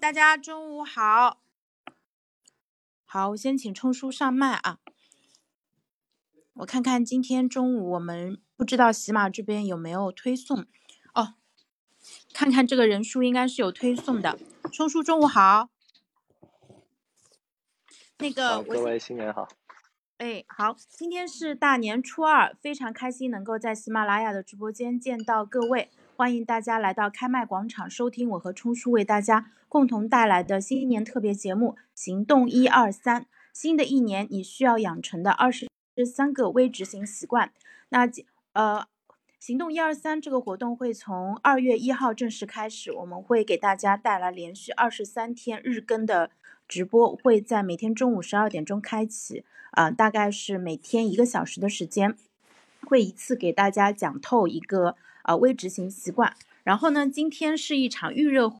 大家中午好。好，我先请冲叔上麦啊。我看看今天中午我们不知道喜马这边有没有推送哦。看看这个人数应该是有推送的。冲叔中午好。那个各位新年好。哎，好，今天是大年初二，非常开心能够在喜马拉雅的直播间见到各位。欢迎大家来到开麦广场，收听我和冲叔为大家共同带来的新年特别节目《行动一二三》。新的一年，你需要养成的二十三个微执行习惯。那呃，行动一二三这个活动会从二月一号正式开始，我们会给大家带来连续二十三天日更的直播，会在每天中午十二点钟开启，啊，大概是每天一个小时的时间，会一次给大家讲透一个。呃，微执行习惯。然后呢，今天是一场预热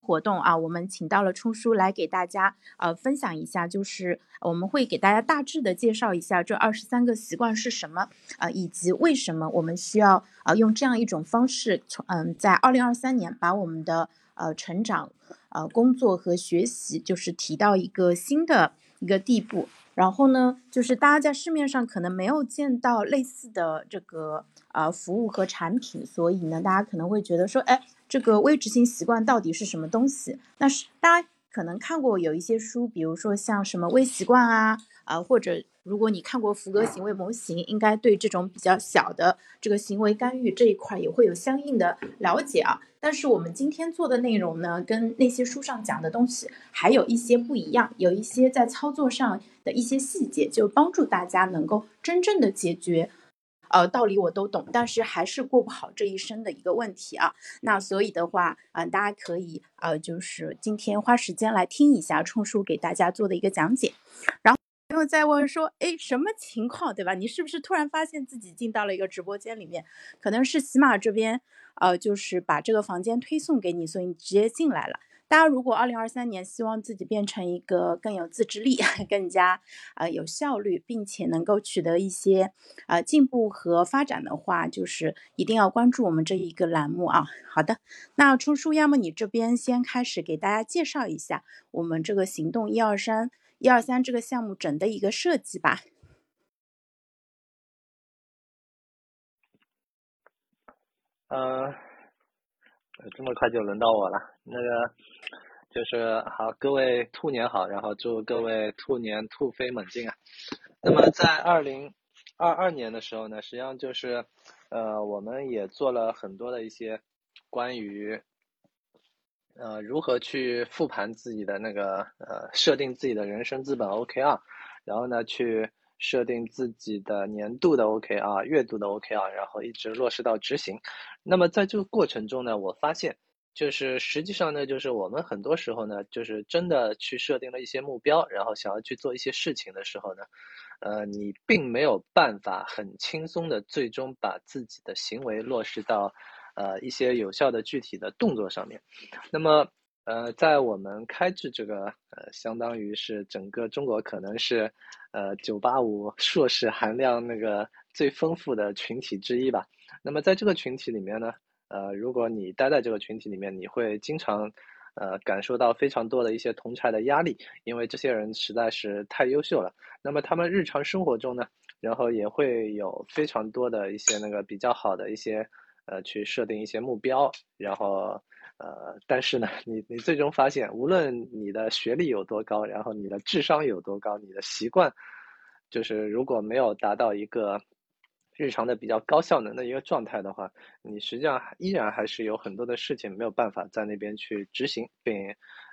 活动啊，我们请到了冲叔来给大家呃分享一下，就是我们会给大家大致的介绍一下这二十三个习惯是什么啊，以及为什么我们需要啊用这样一种方式，从嗯在二零二三年把我们的呃成长呃工作和学习就是提到一个新的一个地步。然后呢，就是大家在市面上可能没有见到类似的这个呃服务和产品，所以呢，大家可能会觉得说，哎，这个微执行习惯到底是什么东西？那是大家可能看过有一些书，比如说像什么微习惯啊。啊，或者如果你看过福格行为模型，应该对这种比较小的这个行为干预这一块也会有相应的了解啊。但是我们今天做的内容呢，跟那些书上讲的东西还有一些不一样，有一些在操作上的一些细节，就帮助大家能够真正的解决，呃，道理我都懂，但是还是过不好这一生的一个问题啊。那所以的话，嗯，大家可以呃，就是今天花时间来听一下冲叔给大家做的一个讲解，然后。朋友在问说，哎，什么情况，对吧？你是不是突然发现自己进到了一个直播间里面？可能是喜马这边，呃，就是把这个房间推送给你，所以你直接进来了。大家如果二零二三年希望自己变成一个更有自制力、更加呃有效率，并且能够取得一些呃进步和发展的话，就是一定要关注我们这一个栏目啊。好的，那冲叔，要么你这边先开始给大家介绍一下我们这个行动一二三。一二三这个项目整的一个设计吧。呃，这么快就轮到我了。那个就是好，各位兔年好，然后祝各位兔年突飞猛进啊。那么在二零二二年的时候呢，实际上就是呃，我们也做了很多的一些关于。呃，如何去复盘自己的那个呃，设定自己的人生资本 OKR，然后呢，去设定自己的年度的 OKR、月度的 OKR，然后一直落实到执行。那么在这个过程中呢，我发现就是实际上呢，就是我们很多时候呢，就是真的去设定了一些目标，然后想要去做一些事情的时候呢，呃，你并没有办法很轻松的最终把自己的行为落实到。呃，一些有效的具体的动作上面，那么呃，在我们开智这个呃，相当于是整个中国可能是呃九八五硕士含量那个最丰富的群体之一吧。那么在这个群体里面呢，呃，如果你待在这个群体里面，你会经常呃感受到非常多的一些同才的压力，因为这些人实在是太优秀了。那么他们日常生活中呢，然后也会有非常多的一些那个比较好的一些。呃，去设定一些目标，然后，呃，但是呢，你你最终发现，无论你的学历有多高，然后你的智商有多高，你的习惯，就是如果没有达到一个日常的比较高效能的一个状态的话，你实际上依然还是有很多的事情没有办法在那边去执行并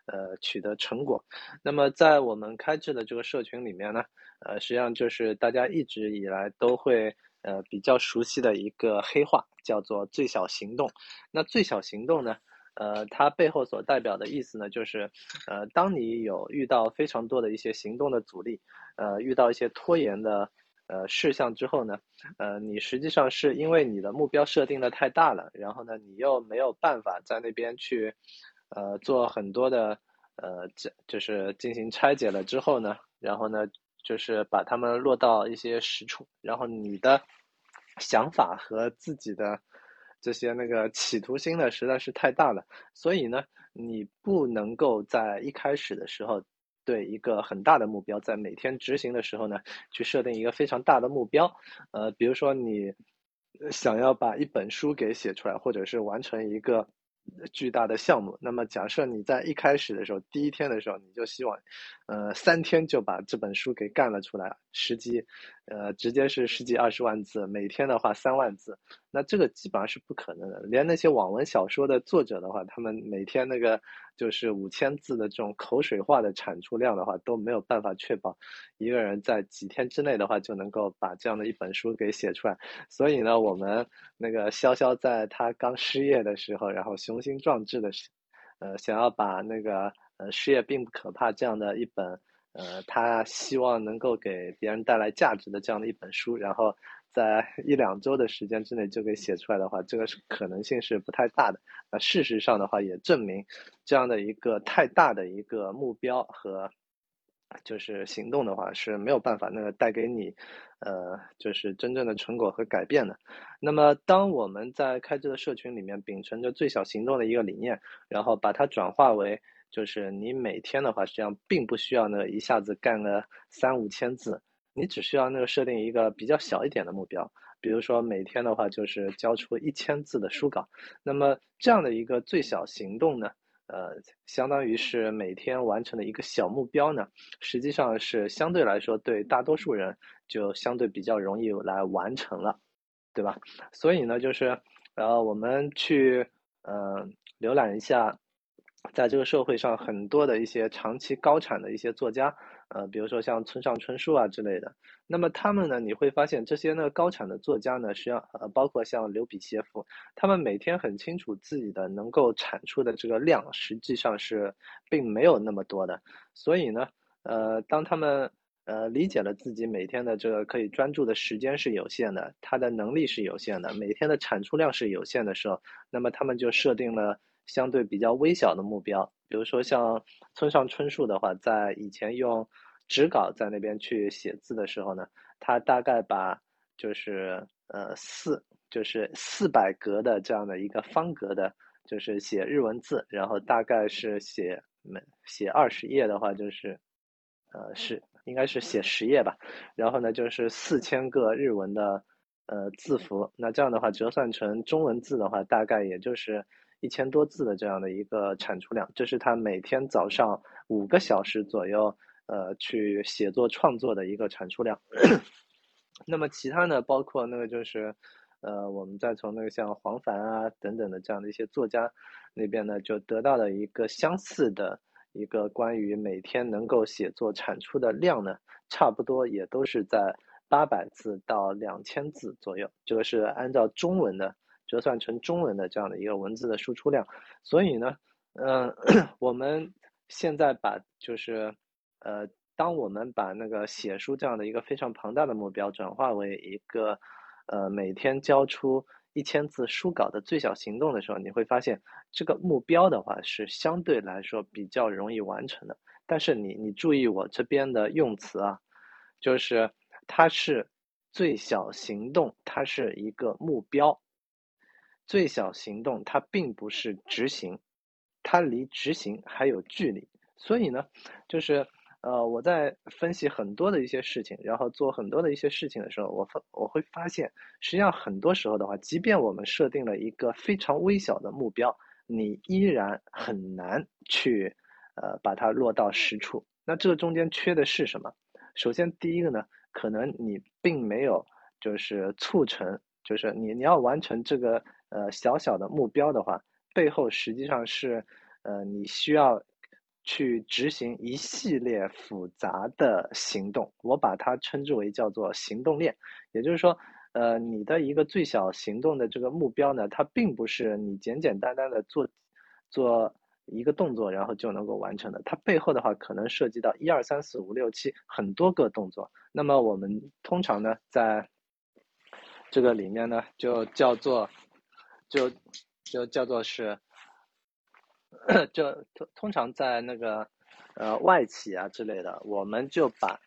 呃取得成果。那么在我们开智的这个社群里面呢，呃，实际上就是大家一直以来都会。呃，比较熟悉的一个黑话叫做“最小行动”。那“最小行动”呢？呃，它背后所代表的意思呢，就是，呃，当你有遇到非常多的一些行动的阻力，呃，遇到一些拖延的呃事项之后呢，呃，你实际上是因为你的目标设定的太大了，然后呢，你又没有办法在那边去，呃，做很多的呃，这就是进行拆解了之后呢，然后呢。就是把它们落到一些实处，然后你的想法和自己的这些那个企图心呢，实在是太大了。所以呢，你不能够在一开始的时候对一个很大的目标，在每天执行的时候呢，去设定一个非常大的目标。呃，比如说你想要把一本书给写出来，或者是完成一个。巨大的项目，那么假设你在一开始的时候，第一天的时候，你就希望，呃，三天就把这本书给干了出来，十几，呃，直接是十几二十万字，每天的话三万字，那这个基本上是不可能的。连那些网文小说的作者的话，他们每天那个就是五千字的这种口水化的产出量的话，都没有办法确保一个人在几天之内的话就能够把这样的一本书给写出来。所以呢，我们那个潇潇在他刚失业的时候，然后雄心壮志的，呃，想要把那个呃失业并不可怕这样的一本。呃，他希望能够给别人带来价值的这样的一本书，然后在一两周的时间之内就给写出来的话，这个是可能性是不太大的。那事实上的话，也证明这样的一个太大的一个目标和就是行动的话是没有办法那个带给你呃就是真正的成果和改变的。那么，当我们在开这个社群里面秉承着最小行动的一个理念，然后把它转化为。就是你每天的话，实际上并不需要呢一下子干个三五千字，你只需要那个设定一个比较小一点的目标，比如说每天的话就是交出一千字的书稿。那么这样的一个最小行动呢，呃，相当于是每天完成的一个小目标呢，实际上是相对来说对大多数人就相对比较容易来完成了，对吧？所以呢，就是呃，我们去呃浏览一下。在这个社会上，很多的一些长期高产的一些作家，呃，比如说像村上春树啊之类的，那么他们呢，你会发现这些呢高产的作家呢，实际上呃，包括像刘比歇夫，他们每天很清楚自己的能够产出的这个量，实际上是并没有那么多的。所以呢，呃，当他们呃理解了自己每天的这个可以专注的时间是有限的，他的能力是有限的，每天的产出量是有限的时候，那么他们就设定了。相对比较微小的目标，比如说像村上春树的话，在以前用纸稿在那边去写字的时候呢，他大概把就是呃四就是四百格的这样的一个方格的，就是写日文字，然后大概是写每写二十页的话，就是呃是应该是写十页吧，然后呢就是四千个日文的呃字符，那这样的话折算成中文字的话，大概也就是。一千多字的这样的一个产出量，这是他每天早上五个小时左右，呃，去写作创作的一个产出量。那么其他呢，包括那个就是，呃，我们再从那个像黄凡啊等等的这样的一些作家那边呢，就得到了一个相似的一个关于每天能够写作产出的量呢，差不多也都是在八百字到两千字左右。这个是按照中文的。折算成中文的这样的一个文字的输出量，所以呢，嗯，我们现在把就是，呃，当我们把那个写书这样的一个非常庞大的目标转化为一个，呃，每天交出一千字书稿的最小行动的时候，你会发现这个目标的话是相对来说比较容易完成的。但是你你注意我这边的用词啊，就是它是最小行动，它是一个目标。最小行动，它并不是执行，它离执行还有距离。所以呢，就是呃，我在分析很多的一些事情，然后做很多的一些事情的时候，我发我会发现，实际上很多时候的话，即便我们设定了一个非常微小的目标，你依然很难去呃把它落到实处。那这个中间缺的是什么？首先，第一个呢，可能你并没有就是促成，就是你你要完成这个。呃，小小的目标的话，背后实际上是，呃，你需要去执行一系列复杂的行动，我把它称之为叫做行动链。也就是说，呃，你的一个最小行动的这个目标呢，它并不是你简简单单的做做一个动作然后就能够完成的，它背后的话可能涉及到一二三四五六七很多个动作。那么我们通常呢，在这个里面呢，就叫做。就就叫做是，就通通常在那个呃外企啊之类的，我们就把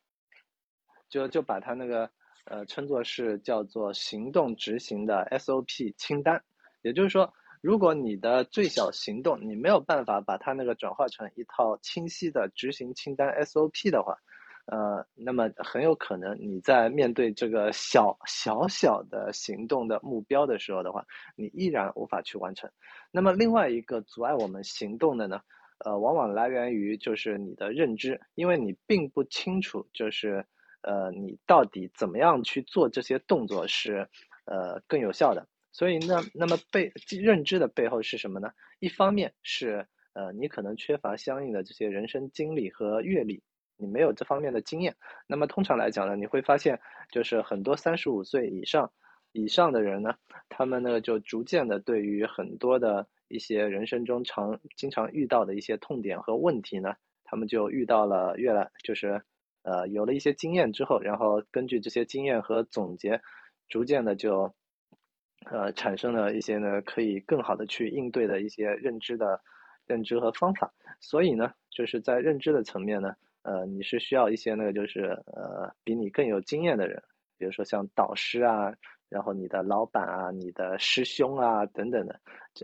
就就把它那个呃称作是叫做行动执行的 SOP 清单。也就是说，如果你的最小行动你没有办法把它那个转化成一套清晰的执行清单 SOP 的话，呃，那么很有可能你在面对这个小小小的行动的目标的时候的话，你依然无法去完成。那么另外一个阻碍我们行动的呢，呃，往往来源于就是你的认知，因为你并不清楚就是呃你到底怎么样去做这些动作是呃更有效的。所以，那那么背认知的背后是什么呢？一方面是呃，你可能缺乏相应的这些人生经历和阅历，你没有这方面的经验。那么通常来讲呢，你会发现，就是很多三十五岁以上以上的人呢，他们呢就逐渐的对于很多的一些人生中常经常遇到的一些痛点和问题呢，他们就遇到了越来就是呃有了一些经验之后，然后根据这些经验和总结，逐渐的就。呃，产生了一些呢，可以更好的去应对的一些认知的认知和方法。所以呢，就是在认知的层面呢，呃，你是需要一些那个就是呃，比你更有经验的人，比如说像导师啊，然后你的老板啊，你的师兄啊等等的，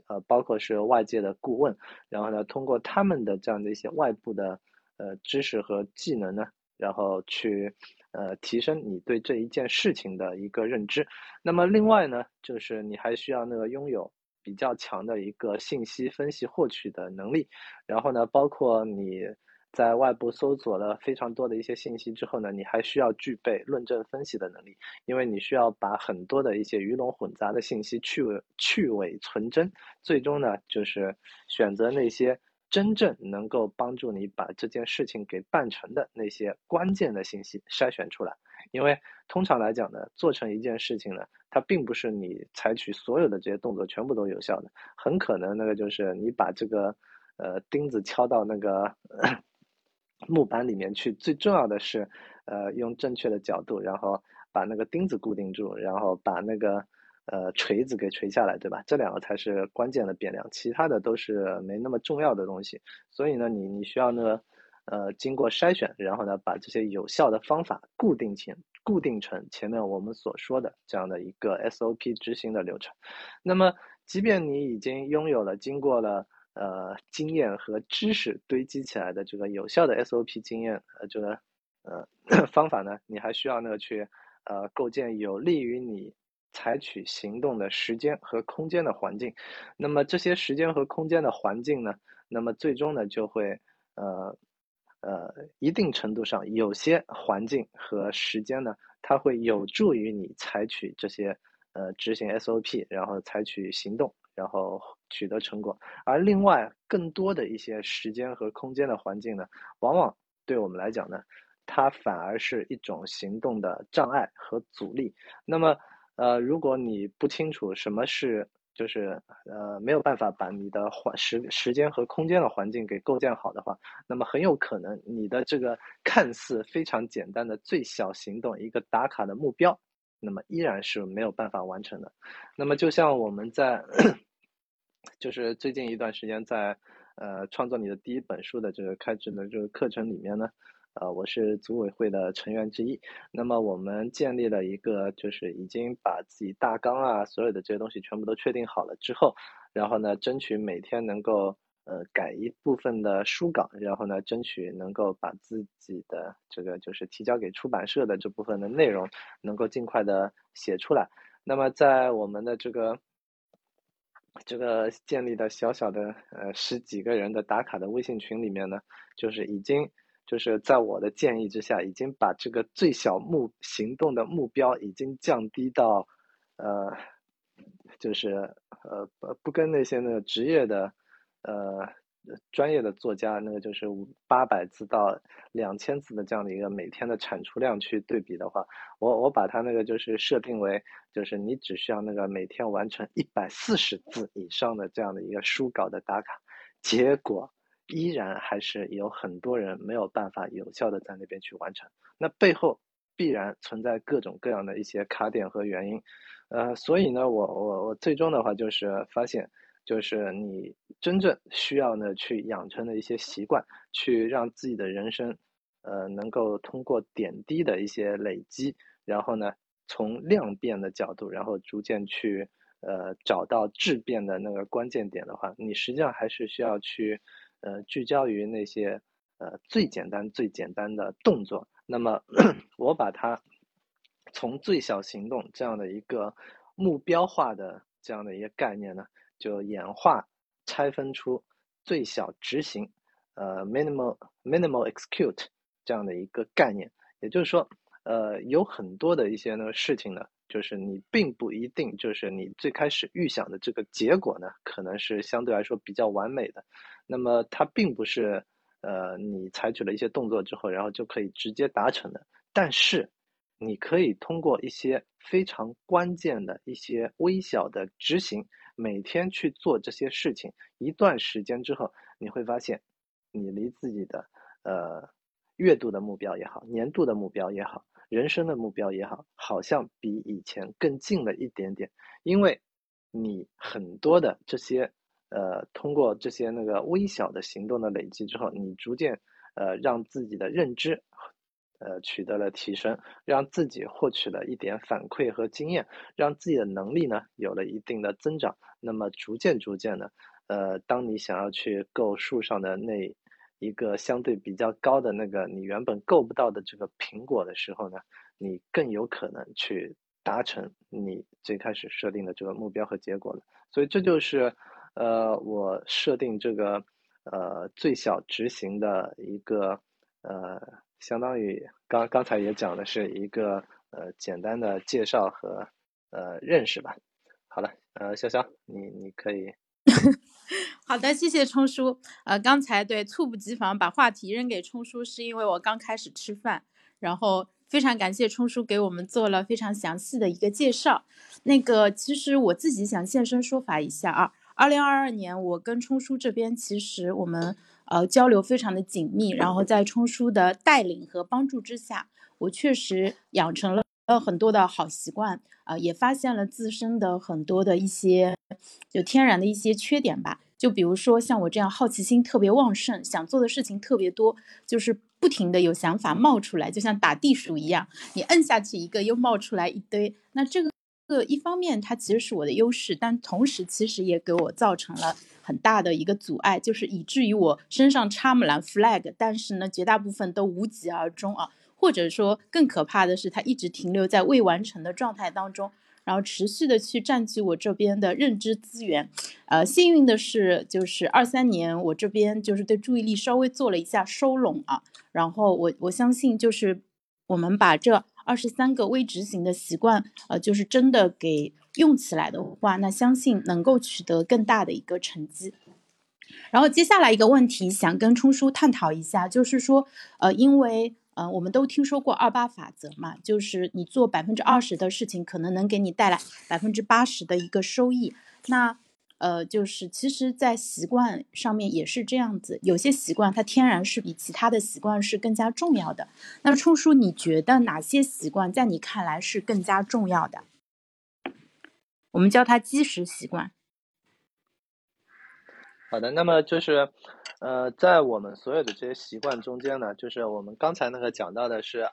呃，包括是外界的顾问，然后呢，通过他们的这样的一些外部的呃知识和技能呢，然后去。呃，提升你对这一件事情的一个认知。那么另外呢，就是你还需要那个拥有比较强的一个信息分析获取的能力。然后呢，包括你在外部搜索了非常多的一些信息之后呢，你还需要具备论证分析的能力，因为你需要把很多的一些鱼龙混杂的信息去去伪存真，最终呢，就是选择那些。真正能够帮助你把这件事情给办成的那些关键的信息筛选出来，因为通常来讲呢，做成一件事情呢，它并不是你采取所有的这些动作全部都有效的，很可能那个就是你把这个呃钉子敲到那个木板里面去，最重要的是呃用正确的角度，然后把那个钉子固定住，然后把那个。呃，锤子给锤下来，对吧？这两个才是关键的变量，其他的都是没那么重要的东西。所以呢，你你需要呢，呃，经过筛选，然后呢，把这些有效的方法固定前固定成前面我们所说的这样的一个 SOP 执行的流程。那么，即便你已经拥有了经过了呃经验和知识堆积起来的这个有效的 SOP 经验呃这个呃 方法呢，你还需要呢去呃构建有利于你。采取行动的时间和空间的环境，那么这些时间和空间的环境呢？那么最终呢，就会呃呃一定程度上，有些环境和时间呢，它会有助于你采取这些呃执行 SOP，然后采取行动，然后取得成果。而另外更多的一些时间和空间的环境呢，往往对我们来讲呢，它反而是一种行动的障碍和阻力。那么呃，如果你不清楚什么是，就是呃没有办法把你的环时时间和空间的环境给构建好的话，那么很有可能你的这个看似非常简单的最小行动一个打卡的目标，那么依然是没有办法完成的。那么就像我们在，就是最近一段时间在呃创作你的第一本书的这个开制的这个课程里面呢。呃，我是组委会的成员之一。那么我们建立了一个，就是已经把自己大纲啊，所有的这些东西全部都确定好了之后，然后呢，争取每天能够呃改一部分的书稿，然后呢，争取能够把自己的这个就是提交给出版社的这部分的内容能够尽快的写出来。那么在我们的这个这个建立的小小的呃十几个人的打卡的微信群里面呢，就是已经。就是在我的建议之下，已经把这个最小目行动的目标已经降低到，呃，就是呃不不跟那些那个职业的呃专业的作家那个就是八百字到两千字的这样的一个每天的产出量去对比的话，我我把它那个就是设定为就是你只需要那个每天完成一百四十字以上的这样的一个书稿的打卡，结果。依然还是有很多人没有办法有效的在那边去完成，那背后必然存在各种各样的一些卡点和原因，呃，所以呢，我我我最终的话就是发现，就是你真正需要呢去养成的一些习惯，去让自己的人生，呃，能够通过点滴的一些累积，然后呢，从量变的角度，然后逐渐去。呃找到质变的那个关键点的话，你实际上还是需要去呃聚焦于那些呃最简单最简单的动作。那么 我把它从最小行动这样的一个目标化的这样的一个概念呢，就演化拆分出最小执行，呃，minimal minimal execute 这样的一个概念。也就是说，呃，有很多的一些呢事情呢，就是你并不一定就是你最开始预想的这个结果呢，可能是相对来说比较完美的。那么它并不是呃你采取了一些动作之后，然后就可以直接达成的。但是你可以通过一些非常关键的一些微小的执行，每天去做这些事情，一段时间之后，你会发现，你离自己的呃月度的目标也好，年度的目标也好，人生的目标也好，好像比以前更近了一点点。因为，你很多的这些呃，通过这些那个微小的行动的累积之后，你逐渐呃让自己的认知。呃，取得了提升，让自己获取了一点反馈和经验，让自己的能力呢有了一定的增长。那么逐渐逐渐呢，呃，当你想要去够树上的那一个相对比较高的那个你原本够不到的这个苹果的时候呢，你更有可能去达成你最开始设定的这个目标和结果了。所以这就是呃我设定这个呃最小执行的一个呃。相当于刚刚才也讲的是一个呃简单的介绍和呃认识吧。好了，呃，潇潇，你你可以。好的，谢谢冲叔。呃，刚才对猝不及防把话题扔给冲叔，是因为我刚开始吃饭，然后非常感谢冲叔给我们做了非常详细的一个介绍。那个，其实我自己想现身说法一下啊。二零二二年，我跟冲叔这边其实我们。呃，交流非常的紧密，然后在冲叔的带领和帮助之下，我确实养成了很多的好习惯，啊，也发现了自身的很多的一些就天然的一些缺点吧。就比如说像我这样好奇心特别旺盛，想做的事情特别多，就是不停的有想法冒出来，就像打地鼠一样，你摁下去一个又冒出来一堆。那这个一方面它其实是我的优势，但同时其实也给我造成了。很大的一个阻碍，就是以至于我身上插满了 flag，但是呢，绝大部分都无疾而终啊，或者说更可怕的是，它一直停留在未完成的状态当中，然后持续的去占据我这边的认知资源。呃，幸运的是，就是二三年我这边就是对注意力稍微做了一下收拢啊，然后我我相信就是我们把这二十三个微执行的习惯，呃，就是真的给。用起来的话，那相信能够取得更大的一个成绩。然后接下来一个问题，想跟冲叔探讨一下，就是说，呃，因为呃，我们都听说过二八法则嘛，就是你做百分之二十的事情，可能能给你带来百分之八十的一个收益。那呃，就是其实，在习惯上面也是这样子，有些习惯它天然是比其他的习惯是更加重要的。那冲叔，你觉得哪些习惯在你看来是更加重要的？我们叫它基石习惯。好的，那么就是，呃，在我们所有的这些习惯中间呢，就是我们刚才那个讲到的是，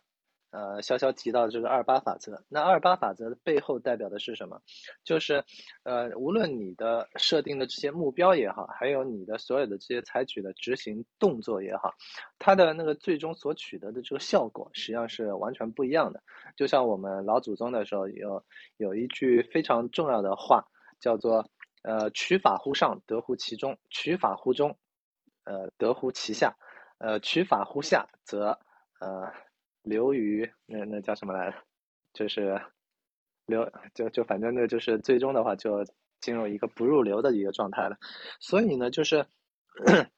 呃，潇潇提到的这个二八法则。那二八法则的背后代表的是什么？就是，呃，无论你的设定的这些目标也好，还有你的所有的这些采取的执行动作也好，它的那个最终所取得的这个效果，实际上是完全不一样的。就像我们老祖宗的时候有有一句非常重要的话，叫做“呃，取法乎上，得乎其中；取法乎中，呃，得乎其下；呃，取法乎下，则呃，流于那那叫什么来着？就是流就就反正那就是最终的话就进入一个不入流的一个状态了。所以呢，就是。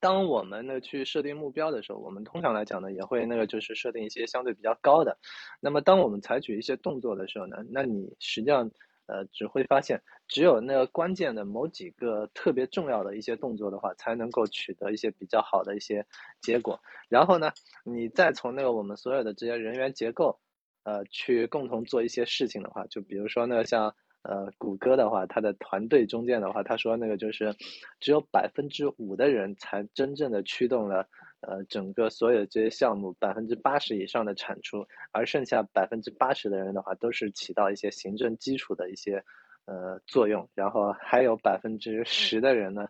当我们呢去设定目标的时候，我们通常来讲呢也会那个就是设定一些相对比较高的。那么当我们采取一些动作的时候呢，那你实际上呃只会发现，只有那个关键的某几个特别重要的一些动作的话，才能够取得一些比较好的一些结果。然后呢，你再从那个我们所有的这些人员结构，呃去共同做一些事情的话，就比如说呢像。呃，谷歌的话，它的团队中间的话，他说那个就是只有百分之五的人才真正的驱动了呃整个所有这些项目百分之八十以上的产出，而剩下百分之八十的人的话，都是起到一些行政基础的一些呃作用，然后还有百分之十的人呢。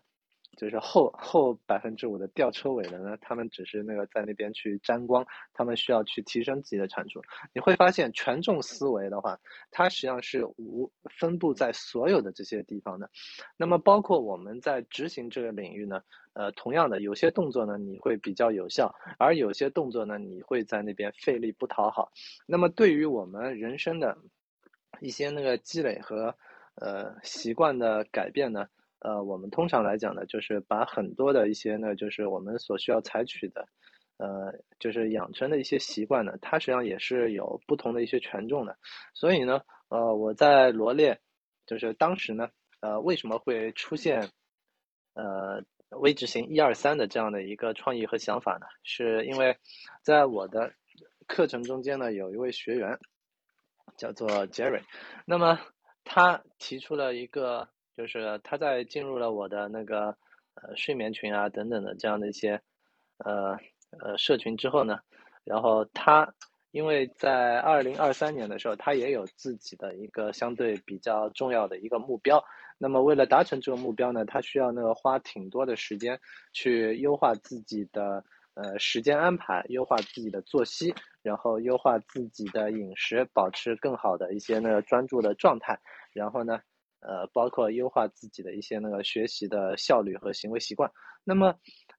就是后后百分之五的吊车尾的呢，他们只是那个在那边去沾光，他们需要去提升自己的产出。你会发现权重思维的话，它实际上是无分布在所有的这些地方的。那么包括我们在执行这个领域呢，呃，同样的有些动作呢你会比较有效，而有些动作呢你会在那边费力不讨好。那么对于我们人生的一些那个积累和呃习惯的改变呢？呃，我们通常来讲呢，就是把很多的一些呢，就是我们所需要采取的，呃，就是养成的一些习惯呢，它实际上也是有不同的一些权重的。所以呢，呃，我在罗列，就是当时呢，呃，为什么会出现，呃，微执行一二三的这样的一个创意和想法呢？是因为在我的课程中间呢，有一位学员叫做 Jerry，那么他提出了一个。就是他在进入了我的那个呃睡眠群啊等等的这样的一些呃呃社群之后呢，然后他因为在二零二三年的时候，他也有自己的一个相对比较重要的一个目标。那么为了达成这个目标呢，他需要那个花挺多的时间去优化自己的呃时间安排，优化自己的作息，然后优化自己的饮食，保持更好的一些那个专注的状态，然后呢。呃，包括优化自己的一些那个学习的效率和行为习惯。那么，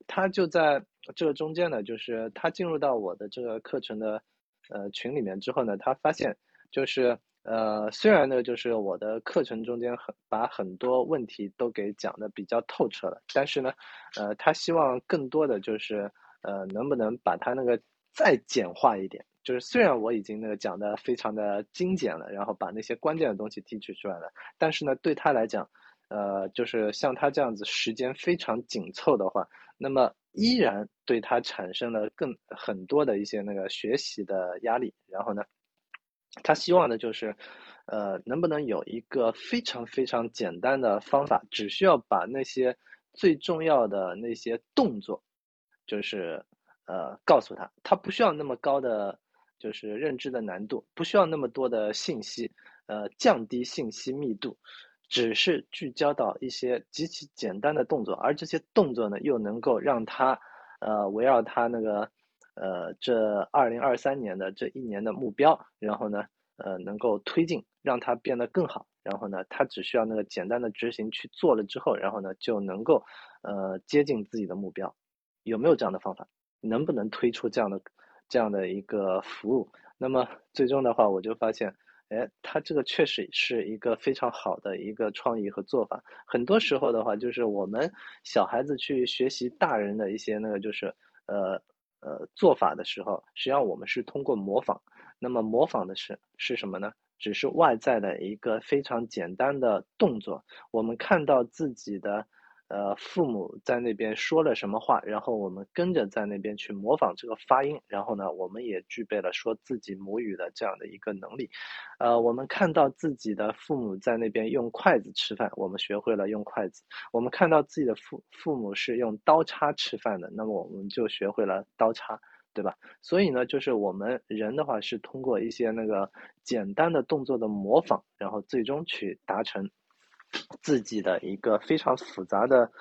他就在这个中间呢，就是他进入到我的这个课程的呃群里面之后呢，他发现就是呃，虽然呢，就是我的课程中间很把很多问题都给讲的比较透彻了，但是呢，呃，他希望更多的就是呃，能不能把他那个再简化一点。就是虽然我已经那个讲的非常的精简了，然后把那些关键的东西提取出来了，但是呢，对他来讲，呃，就是像他这样子时间非常紧凑的话，那么依然对他产生了更很多的一些那个学习的压力。然后呢，他希望的就是，呃，能不能有一个非常非常简单的方法，只需要把那些最重要的那些动作，就是呃，告诉他，他不需要那么高的。就是认知的难度不需要那么多的信息，呃，降低信息密度，只是聚焦到一些极其简单的动作，而这些动作呢，又能够让他，呃，围绕他那个，呃，这二零二三年的这一年的目标，然后呢，呃，能够推进，让他变得更好，然后呢，他只需要那个简单的执行去做了之后，然后呢，就能够，呃，接近自己的目标，有没有这样的方法？能不能推出这样的？这样的一个服务，那么最终的话，我就发现，哎，他这个确实是一个非常好的一个创意和做法。很多时候的话，就是我们小孩子去学习大人的一些那个，就是呃呃做法的时候，实际上我们是通过模仿。那么模仿的是是什么呢？只是外在的一个非常简单的动作，我们看到自己的。呃，父母在那边说了什么话，然后我们跟着在那边去模仿这个发音，然后呢，我们也具备了说自己母语的这样的一个能力。呃，我们看到自己的父母在那边用筷子吃饭，我们学会了用筷子；我们看到自己的父父母是用刀叉吃饭的，那么我们就学会了刀叉，对吧？所以呢，就是我们人的话是通过一些那个简单的动作的模仿，然后最终去达成。自己的一个非常复杂的，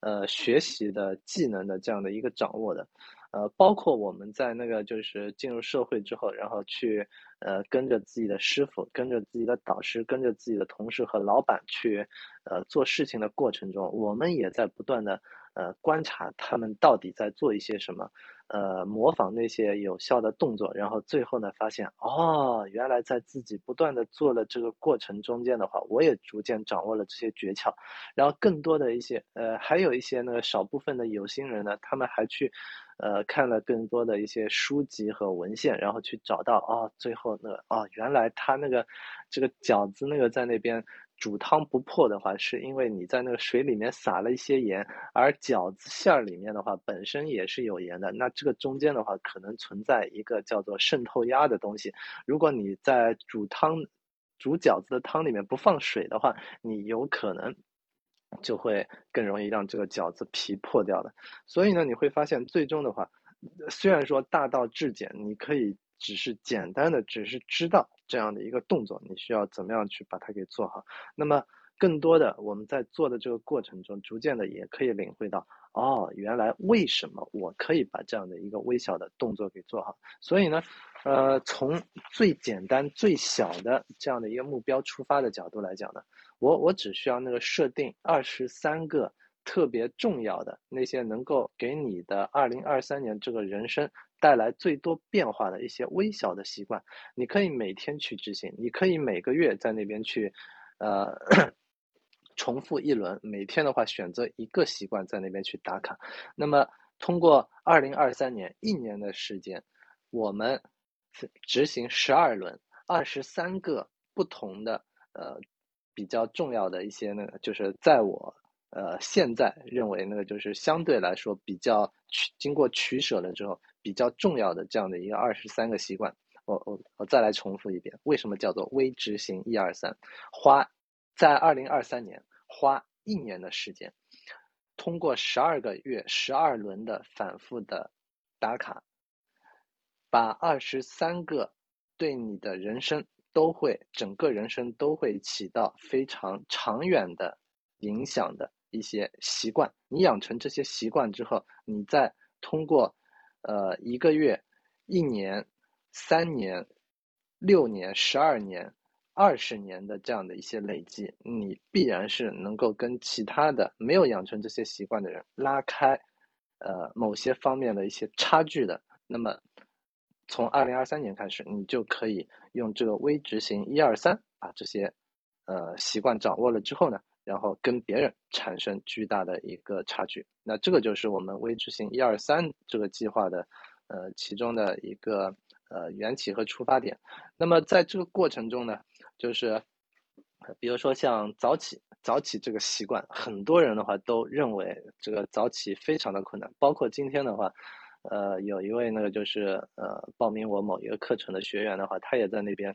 呃，学习的技能的这样的一个掌握的，呃，包括我们在那个就是进入社会之后，然后去呃跟着自己的师傅，跟着自己的导师，跟着自己的同事和老板去呃做事情的过程中，我们也在不断的呃观察他们到底在做一些什么。呃，模仿那些有效的动作，然后最后呢，发现哦，原来在自己不断的做的这个过程中间的话，我也逐渐掌握了这些诀窍。然后更多的一些，呃，还有一些那个少部分的有心人呢，他们还去，呃，看了更多的一些书籍和文献，然后去找到哦，最后那个哦，原来他那个这个饺子那个在那边。煮汤不破的话，是因为你在那个水里面撒了一些盐，而饺子馅儿里面的话本身也是有盐的。那这个中间的话，可能存在一个叫做渗透压的东西。如果你在煮汤、煮饺子的汤里面不放水的话，你有可能就会更容易让这个饺子皮破掉的。所以呢，你会发现最终的话，虽然说大道至简，你可以只是简单的，只是知道这样的一个动作，你需要怎么样去把它给做好。那么，更多的我们在做的这个过程中，逐渐的也可以领会到，哦，原来为什么我可以把这样的一个微小的动作给做好。所以呢，呃，从最简单、最小的这样的一个目标出发的角度来讲呢，我我只需要那个设定二十三个特别重要的那些能够给你的二零二三年这个人生。带来最多变化的一些微小的习惯，你可以每天去执行，你可以每个月在那边去，呃，重复一轮。每天的话，选择一个习惯在那边去打卡。那么，通过二零二三年一年的时间，我们执行十二轮，二十三个不同的呃比较重要的一些那个，就是在我呃现在认为那个就是相对来说比较取经过取舍了之后。比较重要的这样的一个二十三个习惯，我我我再来重复一遍，为什么叫做微执行一二三？花在二零二三年花一年的时间，通过十二个月十二轮的反复的打卡，把二十三个对你的人生都会整个人生都会起到非常长远的影响的一些习惯。你养成这些习惯之后，你再通过。呃，一个月、一年、三年、六年、十二年、二十年的这样的一些累积，你必然是能够跟其他的没有养成这些习惯的人拉开，呃，某些方面的一些差距的。那么，从二零二三年开始，你就可以用这个微执行一二三，把这些呃习惯掌握了之后呢。然后跟别人产生巨大的一个差距，那这个就是我们微执行一二三这个计划的，呃，其中的一个呃缘起和出发点。那么在这个过程中呢，就是，比如说像早起，早起这个习惯，很多人的话都认为这个早起非常的困难，包括今天的话，呃，有一位那个就是呃报名我某一个课程的学员的话，他也在那边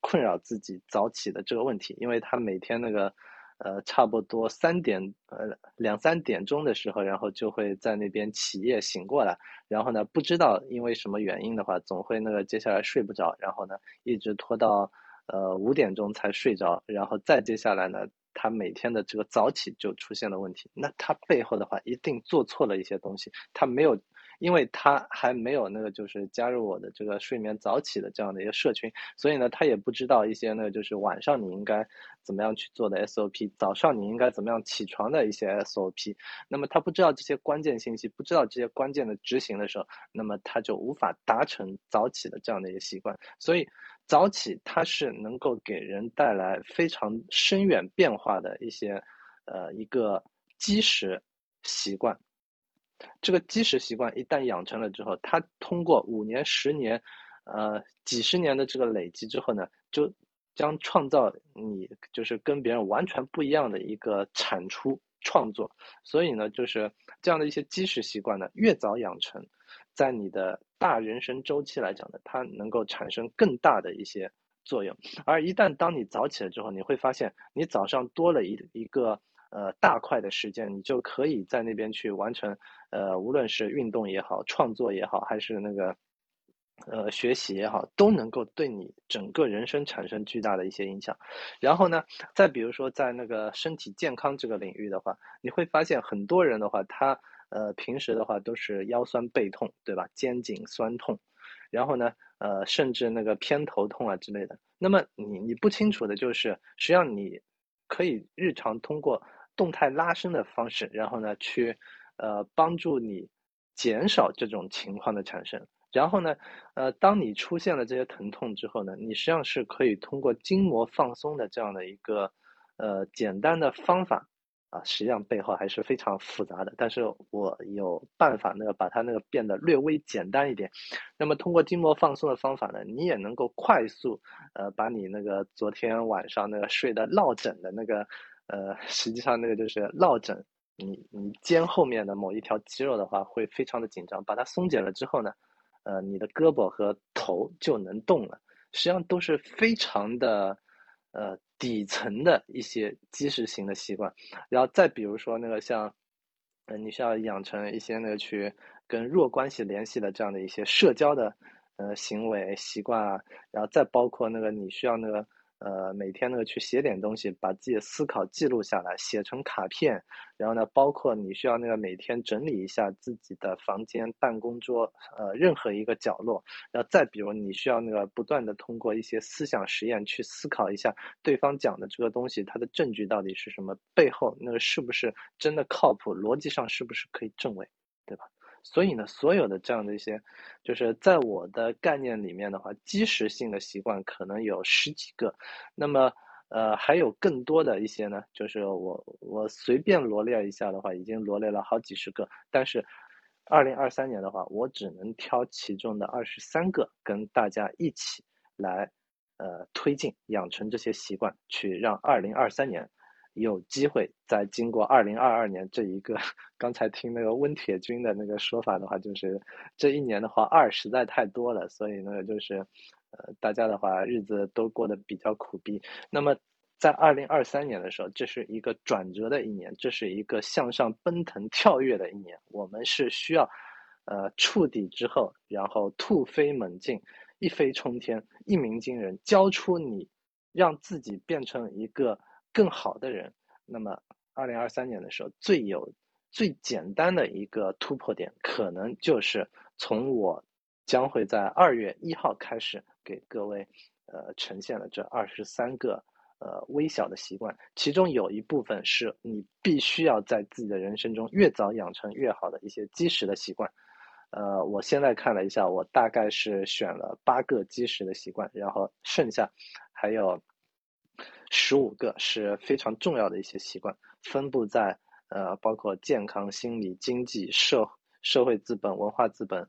困扰自己早起的这个问题，因为他每天那个。呃，差不多三点，呃，两三点钟的时候，然后就会在那边起夜醒过来，然后呢，不知道因为什么原因的话，总会那个接下来睡不着，然后呢，一直拖到呃五点钟才睡着，然后再接下来呢，他每天的这个早起就出现了问题，那他背后的话一定做错了一些东西，他没有。因为他还没有那个就是加入我的这个睡眠早起的这样的一个社群，所以呢，他也不知道一些呢就是晚上你应该怎么样去做的 SOP，早上你应该怎么样起床的一些 SOP。那么他不知道这些关键信息，不知道这些关键的执行的时候，那么他就无法达成早起的这样的一个习惯。所以早起它是能够给人带来非常深远变化的一些呃一个基石习惯。这个基石习惯一旦养成了之后，它通过五年、十年，呃，几十年的这个累积之后呢，就将创造你就是跟别人完全不一样的一个产出创作。所以呢，就是这样的一些基石习惯呢，越早养成，在你的大人生周期来讲呢，它能够产生更大的一些作用。而一旦当你早起了之后，你会发现你早上多了一一个。呃，大块的时间，你就可以在那边去完成，呃，无论是运动也好，创作也好，还是那个，呃，学习也好，都能够对你整个人生产生巨大的一些影响。然后呢，再比如说在那个身体健康这个领域的话，你会发现很多人的话，他呃平时的话都是腰酸背痛，对吧？肩颈酸痛，然后呢，呃，甚至那个偏头痛啊之类的。那么你你不清楚的就是，实际上你可以日常通过动态拉伸的方式，然后呢，去，呃，帮助你减少这种情况的产生。然后呢，呃，当你出现了这些疼痛之后呢，你实际上是可以通过筋膜放松的这样的一个，呃，简单的方法，啊，实际上背后还是非常复杂的。但是我有办法那个把它那个变得略微简单一点。那么通过筋膜放松的方法呢，你也能够快速，呃，把你那个昨天晚上那个睡的落枕的那个。呃，实际上那个就是落枕，你你肩后面的某一条肌肉的话会非常的紧张，把它松解了之后呢，呃，你的胳膊和头就能动了。实际上都是非常的呃底层的一些基石型的习惯。然后再比如说那个像，呃，你需要养成一些那个去跟弱关系联系的这样的一些社交的呃行为习惯啊，然后再包括那个你需要那个。呃，每天呢去写点东西，把自己的思考记录下来，写成卡片。然后呢，包括你需要那个每天整理一下自己的房间、办公桌，呃，任何一个角落。然后再比如，你需要那个不断的通过一些思想实验去思考一下对方讲的这个东西，它的证据到底是什么，背后那个是不是真的靠谱，逻辑上是不是可以证伪，对吧？所以呢，所有的这样的一些，就是在我的概念里面的话，基石性的习惯可能有十几个，那么呃还有更多的一些呢，就是我我随便罗列一下的话，已经罗列了好几十个，但是二零二三年的话，我只能挑其中的二十三个跟大家一起来呃推进养成这些习惯，去让二零二三年。有机会在经过二零二二年这一个，刚才听那个温铁军的那个说法的话，就是这一年的话二实在太多了，所以呢就是，呃大家的话日子都过得比较苦逼。那么在二零二三年的时候，这是一个转折的一年，这是一个向上奔腾跳跃的一年。我们是需要，呃触底之后，然后突飞猛进，一飞冲天，一鸣惊人，交出你，让自己变成一个。更好的人，那么二零二三年的时候，最有最简单的一个突破点，可能就是从我将会在二月一号开始给各位呃呈现的这二十三个呃微小的习惯，其中有一部分是你必须要在自己的人生中越早养成越好的一些基石的习惯。呃，我现在看了一下，我大概是选了八个基石的习惯，然后剩下还有。十五个是非常重要的一些习惯，分布在呃包括健康、心理、经济、社社会资本、文化资本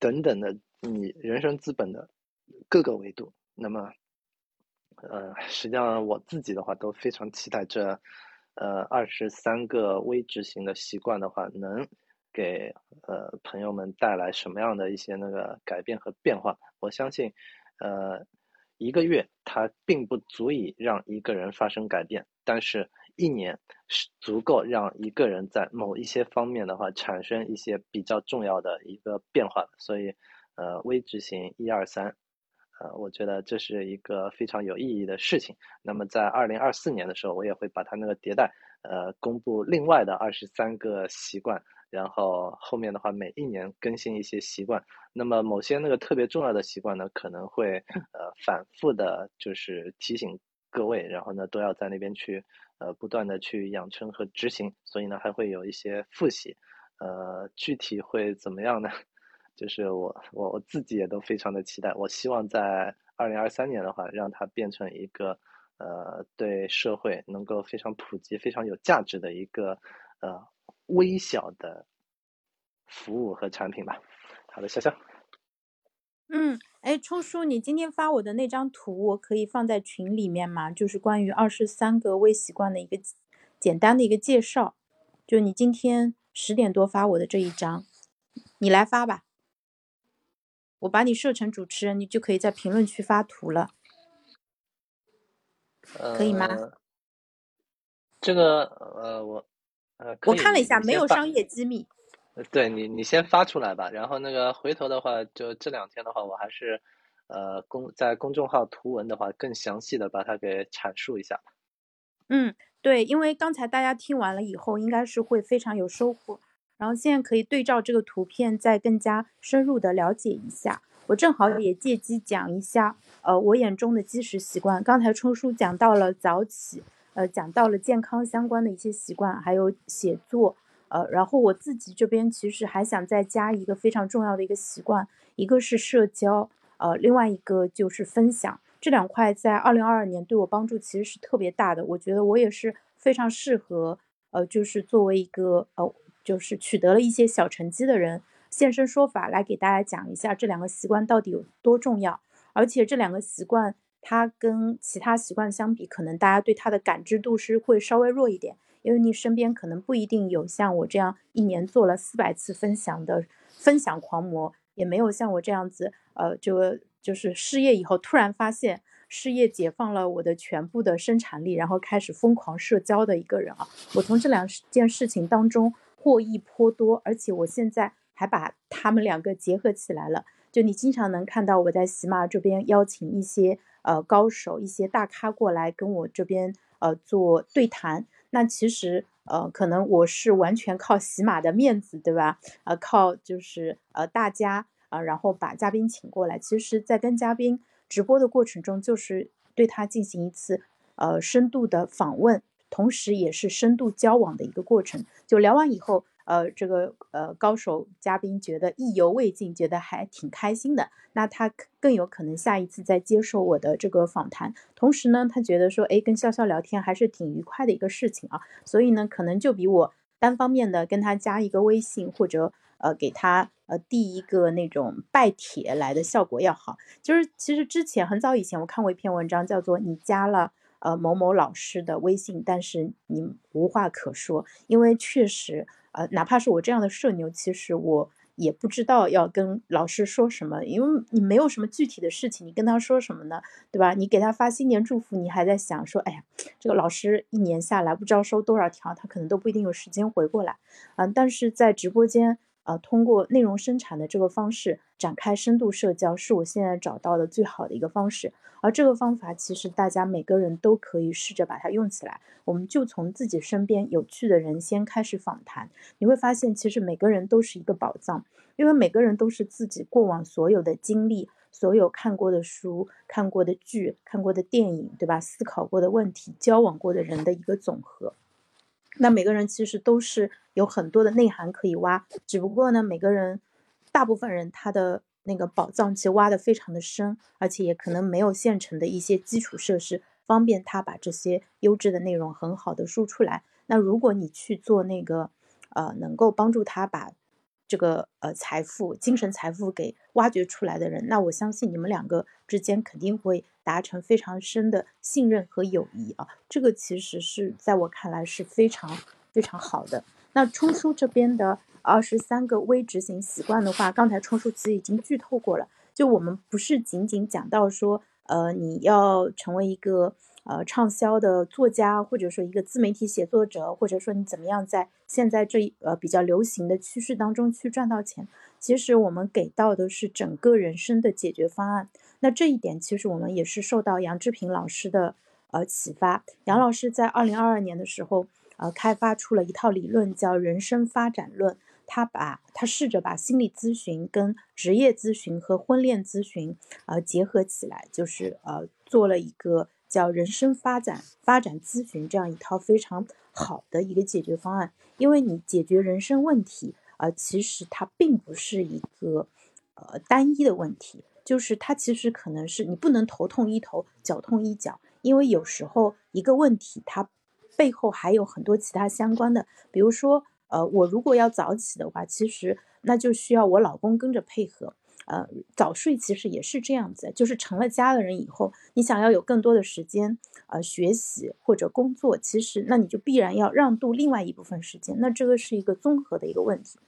等等的你人生资本的各个维度。那么，呃，实际上我自己的话都非常期待这呃二十三个微执行的习惯的话，能给呃朋友们带来什么样的一些那个改变和变化。我相信，呃。一个月，它并不足以让一个人发生改变，但是一年是足够让一个人在某一些方面的话产生一些比较重要的一个变化。所以，呃，微执行一二三，呃，我觉得这是一个非常有意义的事情。那么，在二零二四年的时候，我也会把它那个迭代，呃，公布另外的二十三个习惯。然后后面的话，每一年更新一些习惯。那么某些那个特别重要的习惯呢，可能会呃反复的，就是提醒各位，然后呢都要在那边去呃不断的去养成和执行。所以呢还会有一些复习，呃具体会怎么样呢？就是我我我自己也都非常的期待。我希望在二零二三年的话，让它变成一个呃对社会能够非常普及、非常有价值的一个呃。微小的服务和产品吧。好的，笑笑。嗯，哎，冲叔，你今天发我的那张图，我可以放在群里面吗？就是关于二十三个微习惯的一个简单的一个介绍。就你今天十点多发我的这一张，你来发吧。我把你设成主持人，你就可以在评论区发图了，可以吗？这个，呃，我。呃，我看了一下，没有商业机密。对你，你先发出来吧。然后那个回头的话，就这两天的话，我还是呃公在公众号图文的话，更详细的把它给阐述一下。嗯，对，因为刚才大家听完了以后，应该是会非常有收获。然后现在可以对照这个图片，再更加深入的了解一下。我正好也借机讲一下，呃，我眼中的基石习惯。刚才冲叔讲到了早起。呃，讲到了健康相关的一些习惯，还有写作，呃，然后我自己这边其实还想再加一个非常重要的一个习惯，一个是社交，呃，另外一个就是分享，这两块在二零二二年对我帮助其实是特别大的。我觉得我也是非常适合，呃，就是作为一个呃，就是取得了一些小成绩的人，现身说法来给大家讲一下这两个习惯到底有多重要，而且这两个习惯。它跟其他习惯相比，可能大家对它的感知度是会稍微弱一点，因为你身边可能不一定有像我这样一年做了四百次分享的分享狂魔，也没有像我这样子，呃，就就是失业以后突然发现失业解放了我的全部的生产力，然后开始疯狂社交的一个人啊。我从这两件事情当中获益颇多，而且我现在还把他们两个结合起来了。就你经常能看到我在喜马这边邀请一些呃高手、一些大咖过来跟我这边呃做对谈。那其实呃可能我是完全靠喜马的面子，对吧？呃，靠就是呃大家啊，然后把嘉宾请过来。其实，在跟嘉宾直播的过程中，就是对他进行一次呃深度的访问。同时，也是深度交往的一个过程。就聊完以后，呃，这个呃高手嘉宾觉得意犹未尽，觉得还挺开心的。那他更有可能下一次再接受我的这个访谈。同时呢，他觉得说，哎，跟潇潇聊天还是挺愉快的一个事情啊。所以呢，可能就比我单方面的跟他加一个微信，或者呃给他呃递一个那种拜帖来的效果要好。就是其实之前很早以前我看过一篇文章，叫做你加了。呃，某某老师的微信，但是你无话可说，因为确实，呃，哪怕是我这样的社牛，其实我也不知道要跟老师说什么，因为你没有什么具体的事情，你跟他说什么呢？对吧？你给他发新年祝福，你还在想说，哎呀，这个老师一年下来不知道收多少条，他可能都不一定有时间回过来，嗯，但是在直播间。呃，通过内容生产的这个方式展开深度社交，是我现在找到的最好的一个方式。而这个方法，其实大家每个人都可以试着把它用起来。我们就从自己身边有趣的人先开始访谈，你会发现，其实每个人都是一个宝藏，因为每个人都是自己过往所有的经历、所有看过的书、看过的剧、看过的电影，对吧？思考过的问题、交往过的人的一个总和。那每个人其实都是有很多的内涵可以挖，只不过呢，每个人，大部分人他的那个宝藏其实挖的非常的深，而且也可能没有现成的一些基础设施，方便他把这些优质的内容很好的输出来。那如果你去做那个，呃，能够帮助他把。这个呃财富、精神财富给挖掘出来的人，那我相信你们两个之间肯定会达成非常深的信任和友谊啊！这个其实是在我看来是非常非常好的。那冲叔这边的二十三个微执行习惯的话，刚才冲叔其实已经剧透过了，就我们不是仅仅讲到说，呃，你要成为一个。呃，畅销的作家，或者说一个自媒体写作者，或者说你怎么样在现在这一呃比较流行的趋势当中去赚到钱？其实我们给到的是整个人生的解决方案。那这一点其实我们也是受到杨志平老师的呃启发。杨老师在二零二二年的时候，呃，开发出了一套理论，叫人生发展论。他把他试着把心理咨询跟职业咨询和婚恋咨询呃结合起来，就是呃做了一个。叫人生发展发展咨询这样一套非常好的一个解决方案，因为你解决人生问题，呃，其实它并不是一个呃单一的问题，就是它其实可能是你不能头痛医头，脚痛医脚，因为有时候一个问题它背后还有很多其他相关的，比如说，呃，我如果要早起的话，其实那就需要我老公跟着配合。呃，早睡其实也是这样子，就是成了家的人以后，你想要有更多的时间，呃，学习或者工作，其实那你就必然要让渡另外一部分时间，那这个是一个综合的一个问题。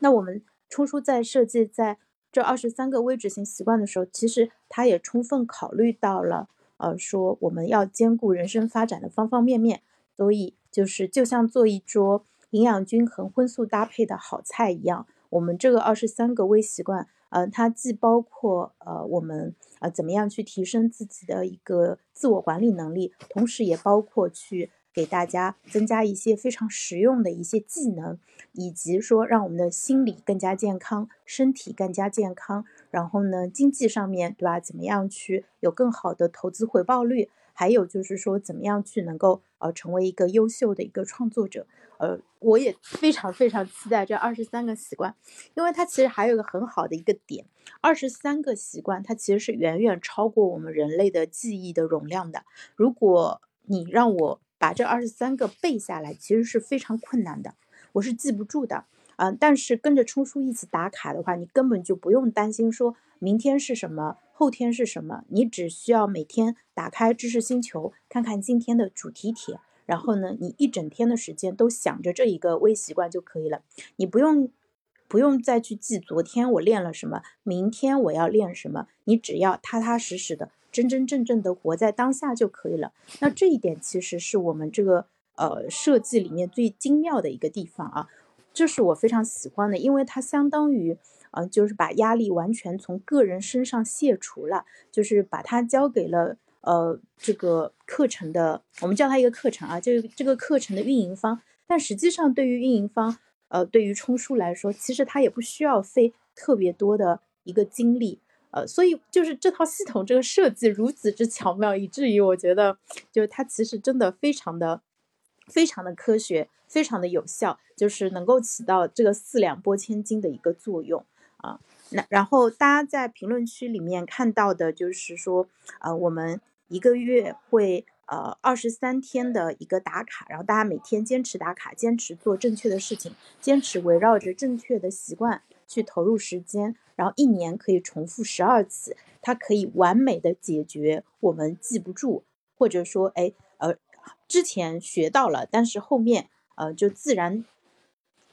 那我们冲叔在设计在这二十三个微执行习惯的时候，其实他也充分考虑到了，呃，说我们要兼顾人生发展的方方面面，所以就是就像做一桌营养均衡、荤素搭配的好菜一样，我们这个二十三个微习惯。呃，它既包括呃我们呃怎么样去提升自己的一个自我管理能力，同时也包括去给大家增加一些非常实用的一些技能，以及说让我们的心理更加健康，身体更加健康，然后呢经济上面对吧，怎么样去有更好的投资回报率，还有就是说怎么样去能够呃成为一个优秀的一个创作者。呃，我也非常非常期待这二十三个习惯，因为它其实还有一个很好的一个点，二十三个习惯它其实是远远超过我们人类的记忆的容量的。如果你让我把这二十三个背下来，其实是非常困难的，我是记不住的。嗯，但是跟着冲叔一起打卡的话，你根本就不用担心说明天是什么，后天是什么，你只需要每天打开知识星球，看看今天的主题帖。然后呢，你一整天的时间都想着这一个微习惯就可以了，你不用不用再去记昨天我练了什么，明天我要练什么，你只要踏踏实实的、真真正正的活在当下就可以了。那这一点其实是我们这个呃设计里面最精妙的一个地方啊。这是我非常喜欢的，因为它相当于，呃，就是把压力完全从个人身上卸除了，就是把它交给了呃这个课程的，我们叫它一个课程啊，这个这个课程的运营方。但实际上，对于运营方，呃，对于冲叔来说，其实他也不需要费特别多的一个精力。呃，所以就是这套系统这个设计如此之巧妙，以至于我觉得，就是它其实真的非常的、非常的科学，非常的有效，就是能够起到这个四两拨千斤的一个作用啊。那然后大家在评论区里面看到的就是说，呃，我们一个月会呃二十三天的一个打卡，然后大家每天坚持打卡，坚持做正确的事情，坚持围绕着正确的习惯去投入时间。然后一年可以重复十二次，它可以完美的解决我们记不住，或者说，哎，呃，之前学到了，但是后面呃就自然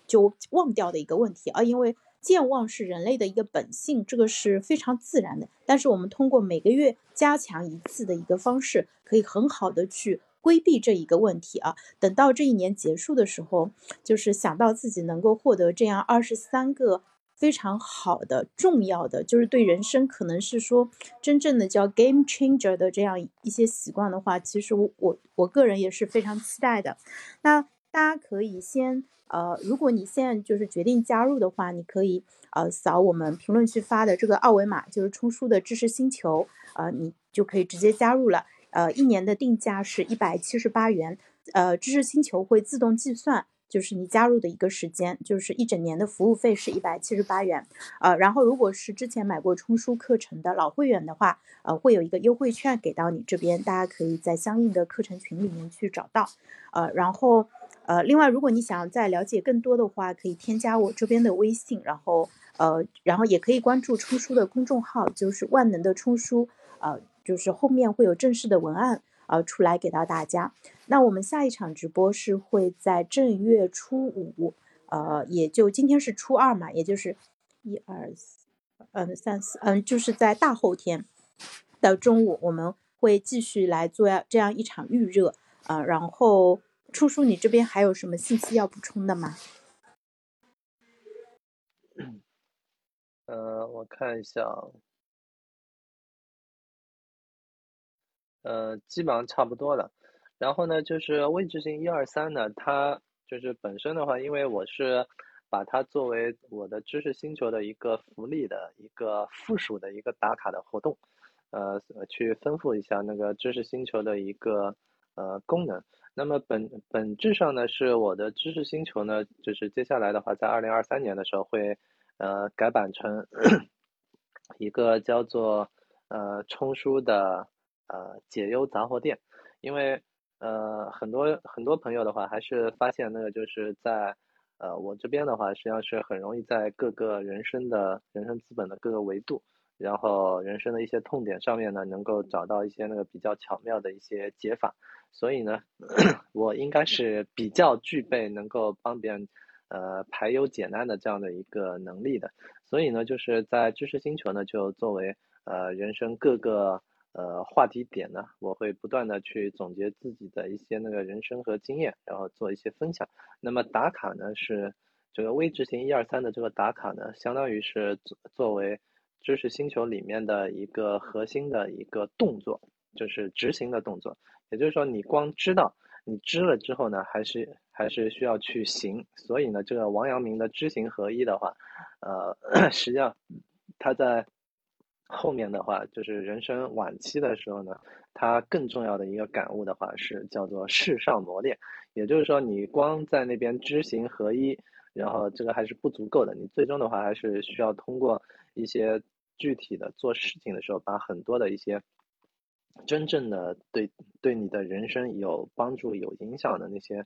就忘掉的一个问题啊。因为健忘是人类的一个本性，这个是非常自然的。但是我们通过每个月加强一次的一个方式，可以很好的去规避这一个问题啊。等到这一年结束的时候，就是想到自己能够获得这样二十三个。非常好的、重要的，就是对人生可能是说真正的叫 game changer 的这样一些习惯的话，其实我我我个人也是非常期待的。那大家可以先呃，如果你现在就是决定加入的话，你可以呃扫我们评论区发的这个二维码，就是冲叔的知识星球，呃，你就可以直接加入了。呃，一年的定价是一百七十八元，呃，知识星球会自动计算。就是你加入的一个时间，就是一整年的服务费是一百七十八元，呃，然后如果是之前买过冲书课程的老会员的话，呃，会有一个优惠券给到你这边，大家可以在相应的课程群里面去找到，呃，然后，呃，另外如果你想要再了解更多的话，可以添加我这边的微信，然后，呃，然后也可以关注冲书的公众号，就是万能的冲书，呃，就是后面会有正式的文案。呃，出来给到大家。那我们下一场直播是会在正月初五，呃，也就今天是初二嘛，也就是一二四，嗯，三四，嗯，就是在大后天的中午，我们会继续来做这样一场预热。呃，然后初叔，你这边还有什么信息要补充的吗？呃，我看一下。呃，基本上差不多了。然后呢，就是未知星一二三呢，它就是本身的话，因为我是把它作为我的知识星球的一个福利的一个附属的一个打卡的活动，呃，去丰富一下那个知识星球的一个呃功能。那么本本质上呢，是我的知识星球呢，就是接下来的话，在二零二三年的时候会呃改版成 一个叫做呃冲书的。呃，解忧杂货店，因为呃很多很多朋友的话，还是发现那个就是在呃我这边的话，实际上是很容易在各个人生的人生资本的各个维度，然后人生的一些痛点上面呢，能够找到一些那个比较巧妙的一些解法，所以呢，我应该是比较具备能够帮别人呃排忧解难的这样的一个能力的，所以呢，就是在知识星球呢，就作为呃人生各个。呃，话题点呢，我会不断的去总结自己的一些那个人生和经验，然后做一些分享。那么打卡呢，是这个微执行一二三的这个打卡呢，相当于是作作为知识星球里面的一个核心的一个动作，就是执行的动作。也就是说，你光知道，你知了之后呢，还是还是需要去行。所以呢，这个王阳明的知行合一的话，呃，实际上他在。后面的话就是人生晚期的时候呢，他更重要的一个感悟的话是叫做世上磨练，也就是说你光在那边知行合一，然后这个还是不足够的，你最终的话还是需要通过一些具体的做事情的时候，把很多的一些真正的对对你的人生有帮助、有影响的那些。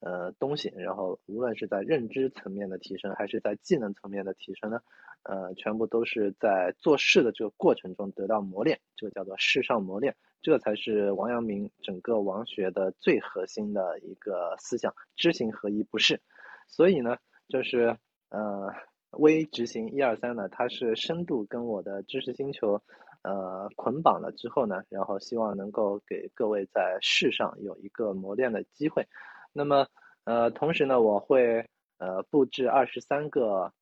呃，东西，然后无论是在认知层面的提升，还是在技能层面的提升呢，呃，全部都是在做事的这个过程中得到磨练，这个叫做世上磨练，这才是王阳明整个王学的最核心的一个思想，知行合一不是。所以呢，就是呃，微执行一二三呢，它是深度跟我的知识星球呃捆绑了之后呢，然后希望能够给各位在世上有一个磨练的机会。那么，呃，同时呢，我会呃布置二十三个，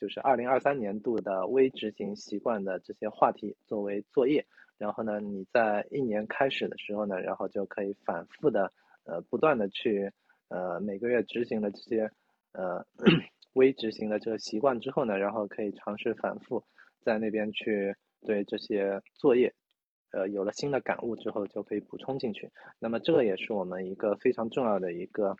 就是二零二三年度的微执行习惯的这些话题作为作业。然后呢，你在一年开始的时候呢，然后就可以反复的呃不断的去呃每个月执行的这些呃微执行的这个习惯之后呢，然后可以尝试反复在那边去对这些作业。呃，有了新的感悟之后，就可以补充进去。那么这个也是我们一个非常重要的一个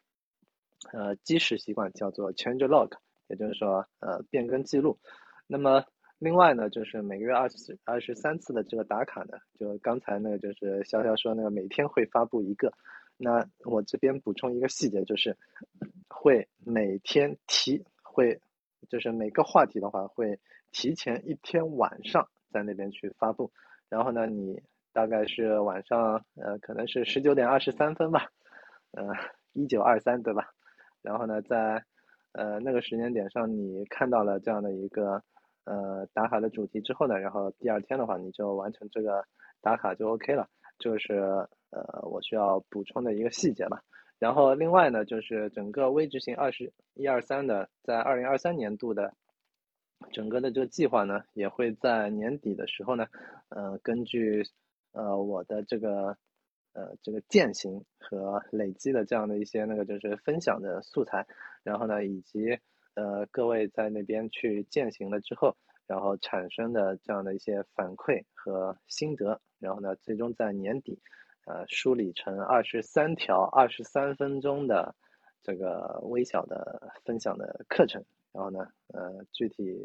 呃基石习惯，叫做 change log，也就是说呃变更记录。那么另外呢，就是每个月二十二十三次的这个打卡呢，就刚才那个就是潇潇说那个每天会发布一个。那我这边补充一个细节，就是会每天提，会就是每个话题的话会提前一天晚上在那边去发布。然后呢，你大概是晚上，呃，可能是十九点二十三分吧，呃，一九二三，对吧？然后呢，在呃那个时间点上，你看到了这样的一个呃打卡的主题之后呢，然后第二天的话，你就完成这个打卡就 OK 了，就是呃我需要补充的一个细节吧。然后另外呢，就是整个微执行二十一二三的，在二零二三年度的。整个的这个计划呢，也会在年底的时候呢，呃，根据呃我的这个呃这个践行和累积的这样的一些那个就是分享的素材，然后呢，以及呃各位在那边去践行了之后，然后产生的这样的一些反馈和心得，然后呢，最终在年底呃梳理成二十三条二十三分钟的这个微小的分享的课程。然后呢，呃，具体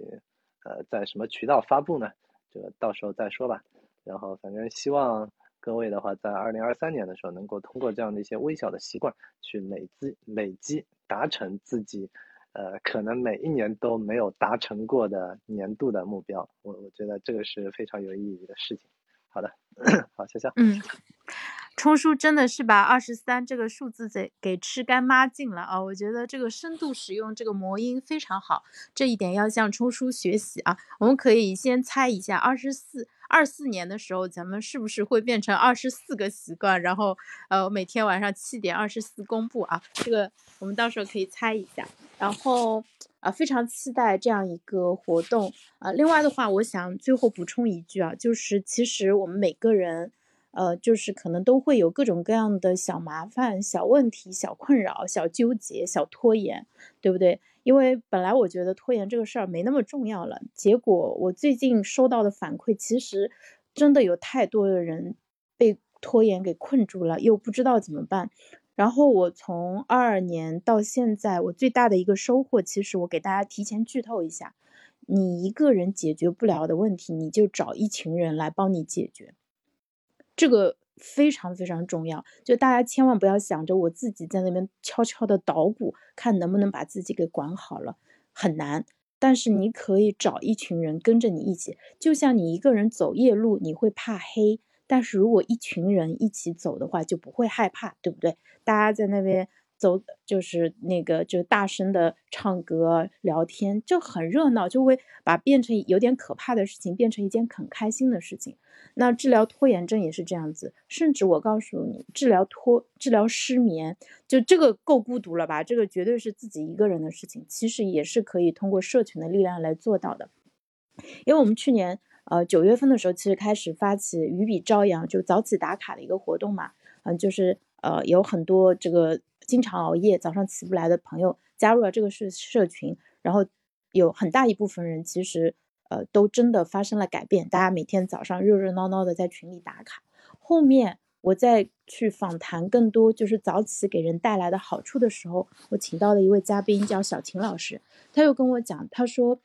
呃在什么渠道发布呢？这个到时候再说吧。然后反正希望各位的话，在二零二三年的时候，能够通过这样的一些微小的习惯，去累积累积，达成自己呃可能每一年都没有达成过的年度的目标。我我觉得这个是非常有意义的事情。好的，好，谢谢。嗯。冲叔真的是把二十三这个数字给给吃干抹净了啊！我觉得这个深度使用这个魔音非常好，这一点要向冲叔学习啊！我们可以先猜一下，二十四二四年的时候，咱们是不是会变成二十四个习惯？然后呃，每天晚上七点二十四公布啊！这个我们到时候可以猜一下。然后啊，非常期待这样一个活动啊！另外的话，我想最后补充一句啊，就是其实我们每个人。呃，就是可能都会有各种各样的小麻烦、小问题、小困扰、小纠结、小拖延，对不对？因为本来我觉得拖延这个事儿没那么重要了，结果我最近收到的反馈，其实真的有太多的人被拖延给困住了，又不知道怎么办。然后我从二二年到现在，我最大的一个收获，其实我给大家提前剧透一下：你一个人解决不了的问题，你就找一群人来帮你解决。这个非常非常重要，就大家千万不要想着我自己在那边悄悄的捣鼓，看能不能把自己给管好了，很难。但是你可以找一群人跟着你一起，就像你一个人走夜路，你会怕黑，但是如果一群人一起走的话，就不会害怕，对不对？大家在那边。走就是那个，就大声的唱歌聊天，就很热闹，就会把变成有点可怕的事情变成一件很开心的事情。那治疗拖延症也是这样子，甚至我告诉你，治疗拖治疗失眠，就这个够孤独了吧？这个绝对是自己一个人的事情，其实也是可以通过社群的力量来做到的。因为我们去年呃九月份的时候，其实开始发起鱼笔朝阳，就早起打卡的一个活动嘛，嗯，就是呃有很多这个。经常熬夜、早上起不来的朋友加入了这个社社群，然后有很大一部分人其实呃都真的发生了改变。大家每天早上热热闹闹的在群里打卡。后面我再去访谈更多就是早起给人带来的好处的时候，我请到了一位嘉宾叫小秦老师，他又跟我讲，他说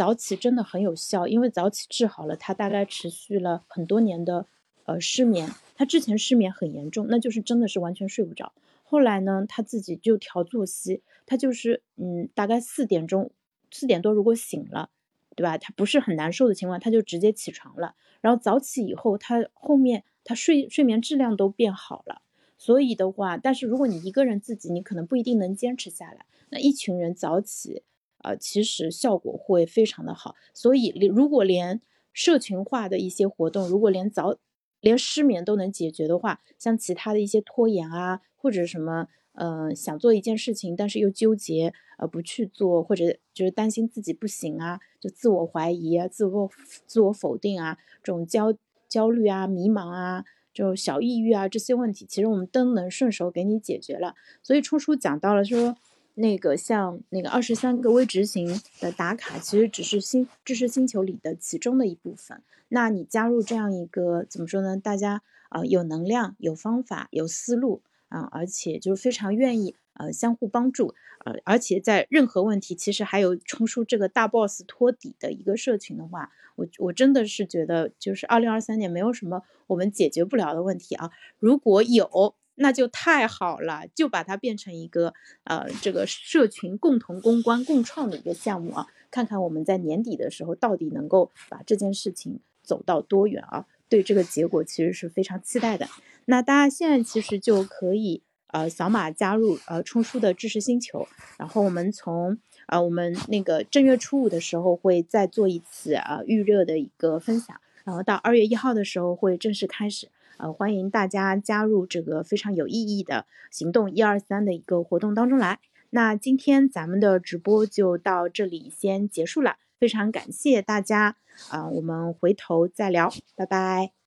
早起真的很有效，因为早起治好了他大概持续了很多年的呃失眠。他之前失眠很严重，那就是真的是完全睡不着。后来呢，他自己就调作息，他就是嗯，大概四点钟、四点多如果醒了，对吧？他不是很难受的情况，他就直接起床了。然后早起以后，他后面他睡睡眠质量都变好了。所以的话，但是如果你一个人自己，你可能不一定能坚持下来。那一群人早起，呃，其实效果会非常的好。所以，如果连社群化的一些活动，如果连早连失眠都能解决的话，像其他的一些拖延啊。或者什么呃，想做一件事情，但是又纠结，呃，不去做，或者就是担心自己不行啊，就自我怀疑啊，自我自我否定啊，这种焦焦虑啊、迷茫啊，就小抑郁啊这些问题，其实我们都能顺手给你解决了。所以初初讲到了说，那个像那个二十三个微执行的打卡，其实只是星知识星球里的其中的一部分。那你加入这样一个怎么说呢？大家啊有能量、有方法、有思路。啊，而且就是非常愿意呃相互帮助，呃，而且在任何问题，其实还有冲出这个大 boss 托底的一个社群的话，我我真的是觉得就是二零二三年没有什么我们解决不了的问题啊，如果有那就太好了，就把它变成一个呃这个社群共同公关共创的一个项目啊，看看我们在年底的时候到底能够把这件事情走到多远啊，对这个结果其实是非常期待的。那大家现在其实就可以呃扫码加入呃冲叔的知识星球，然后我们从呃我们那个正月初五的时候会再做一次啊预热的一个分享，然后到二月一号的时候会正式开始，呃欢迎大家加入这个非常有意义的行动一二三的一个活动当中来。那今天咱们的直播就到这里先结束了，非常感谢大家啊，我们回头再聊，拜拜。